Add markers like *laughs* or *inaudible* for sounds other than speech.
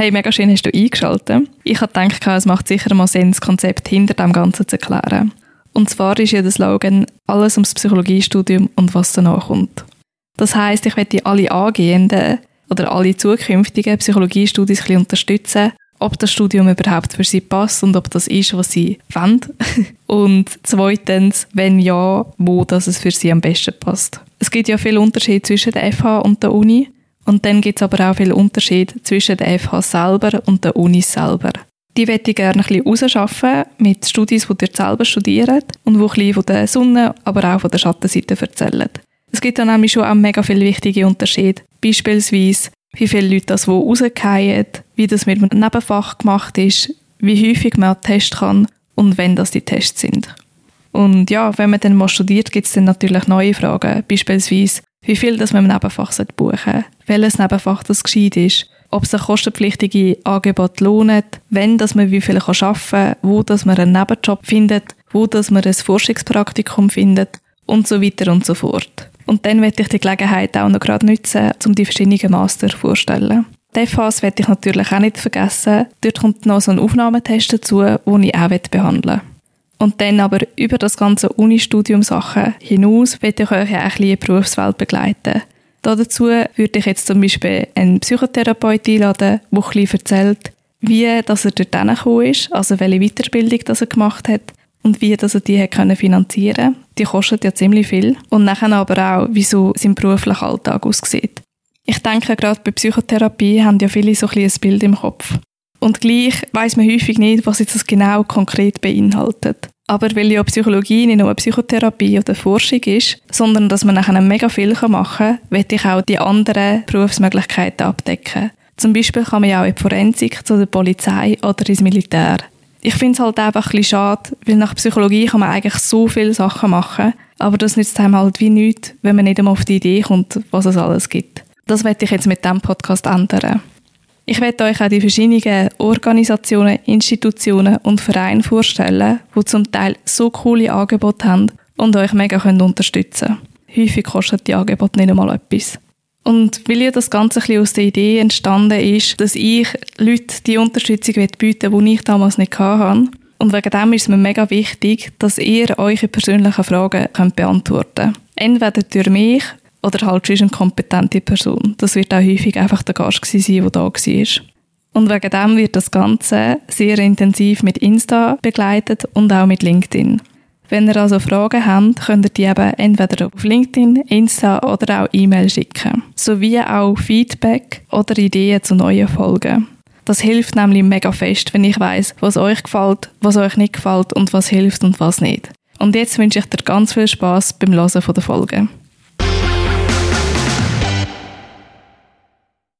Hey, mega schön hast du eingeschaltet. Ich habe gedacht, es macht sicher mal Sinn, das Konzept hinter dem Ganzen zu erklären. Und zwar ist ja der Slogan «Alles ums Psychologiestudium und was danach kommt». Das heißt, ich werde alle angehenden oder alle zukünftigen Psychologiestudies ein bisschen unterstützen, ob das Studium überhaupt für sie passt und ob das ist, was sie wollen. *laughs* und zweitens, wenn ja, wo das es für sie am besten passt. Es gibt ja viel Unterschied zwischen der FH und der Uni. Und dann gibt es aber auch viel Unterschied zwischen der FH selber und der Uni selber. Die möchte ich gerne ein bisschen mit Studien, die ihr selber studiert und die ein von der Sonne, aber auch von der Schattenseite erzählen. Es gibt dann nämlich schon auch mega viele wichtige Unterschiede. Beispielsweise, wie viele Leute das wo rausgehen, wie das mit einem Nebenfach gemacht ist, wie häufig man einen Test kann und wenn das die Tests sind. Und ja, wenn man dann mal studiert, gibt es dann natürlich neue Fragen. Beispielsweise, wie viel das man im Nebenfach buchen sollte, welches Nebenfach das gescheit ist, ob sich kostenpflichtige Angebote lohnen, wenn dass man wie viel arbeiten kann, wo dass man einen Nebenjob findet, wo dass man ein Forschungspraktikum findet und so weiter und so fort. Und dann werde ich die Gelegenheit auch noch gerade nutzen, um die verschiedenen Master vorzustellen. Die Phase werde ich natürlich auch nicht vergessen. Dort kommt noch so ein Aufnahmetest dazu, den ich auch behandeln will. Und dann aber über das ganze Unistudium Sachen hinaus werde ich euch auch ein bisschen in die Berufswelt begleiten. Dazu würde ich jetzt zum Beispiel einen Psychotherapeut einladen, der ein bisschen erzählt, wie dass er dort gekommen ist, also welche Weiterbildung das er gemacht hat und wie dass er die hat können finanzieren Die kostet ja ziemlich viel. Und nachher aber auch, wie so sein beruflicher Alltag aussieht. Ich denke, gerade bei Psychotherapie haben ja viele so ein, ein Bild im Kopf. Und gleich weiß man häufig nicht, was jetzt das genau konkret beinhaltet. Aber weil ja Psychologie nicht nur Psychotherapie oder Forschung ist, sondern dass man nachher mega viel machen kann, möchte ich auch die anderen Berufsmöglichkeiten abdecken. Zum Beispiel kann man ja auch in die Forensik, zu der Polizei oder ins Militär. Ich finde es halt einfach ein bisschen schade, weil nach Psychologie kann man eigentlich so viele Sachen machen, aber das nützt einem halt wie nichts, wenn man nicht einmal auf die Idee kommt, was es alles gibt. Das werde ich jetzt mit diesem Podcast ändern. Ich werde euch auch die verschiedenen Organisationen, Institutionen und Vereine vorstellen, die zum Teil so coole Angebote haben und euch mega unterstützen können. Häufig kosten die Angebote nicht einmal etwas. Und weil ja das Ganze ein bisschen aus der Idee entstanden ist, dass ich Leuten die Unterstützung bieten will, die ich damals nicht hatte. Und wegen dem ist es mir mega wichtig, dass ihr eure persönlichen Fragen könnt beantworten könnt. Entweder durch mich oder halt schon eine kompetente Person. Das wird auch häufig einfach der Gast sein, der da war. Und wegen dem wird das Ganze sehr intensiv mit Insta begleitet und auch mit LinkedIn. Wenn ihr also Fragen habt, könnt ihr die eben entweder auf LinkedIn, Insta oder auch E-Mail schicken. Sowie auch Feedback oder Ideen zu neuen Folgen. Das hilft nämlich mega fest, wenn ich weiß, was euch gefällt, was euch nicht gefällt und was hilft und was nicht. Und jetzt wünsche ich dir ganz viel Spaß beim Hören der Folge.